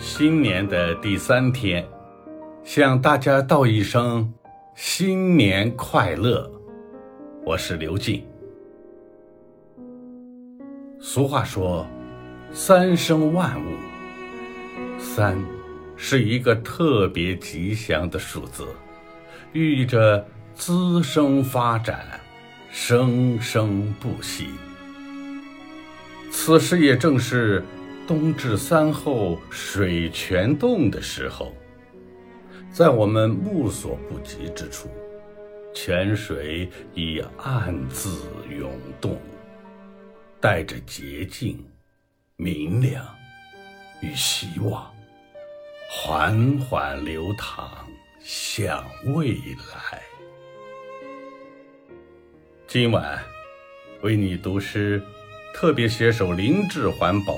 新年的第三天，向大家道一声新年快乐。我是刘静。俗话说：“三生万物。”三是一个特别吉祥的数字，寓意着滋生发展，生生不息。此时也正是冬至三后水泉动的时候，在我们目所不及之处，泉水已暗自涌动，带着洁净、明亮与希望，缓缓流淌向未来。今晚为你读诗。特别携手灵智环保，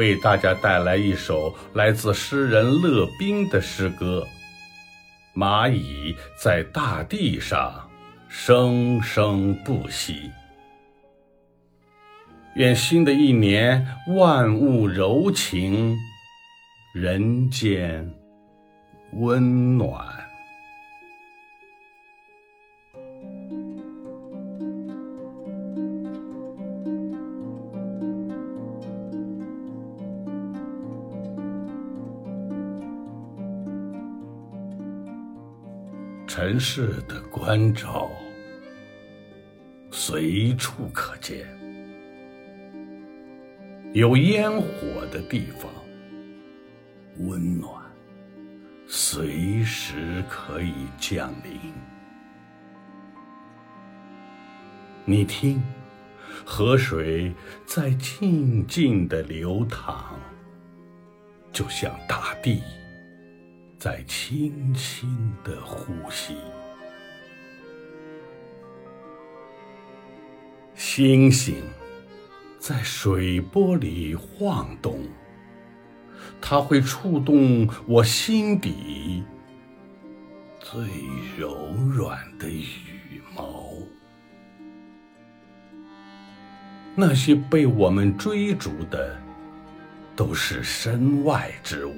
为大家带来一首来自诗人乐冰的诗歌《蚂蚁在大地上生生不息》。愿新的一年万物柔情，人间温暖。尘世的关照随处可见，有烟火的地方，温暖随时可以降临。你听，河水在静静的流淌，就像大地。在轻轻的呼吸，星星在水波里晃动，它会触动我心底最柔软的羽毛。那些被我们追逐的，都是身外之物。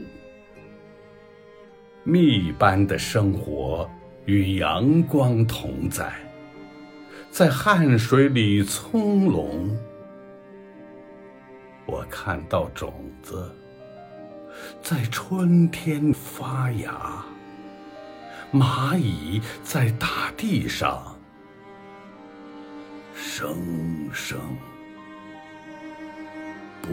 蜜般的生活与阳光同在，在汗水里葱茏。我看到种子在春天发芽，蚂蚁在大地上生生不。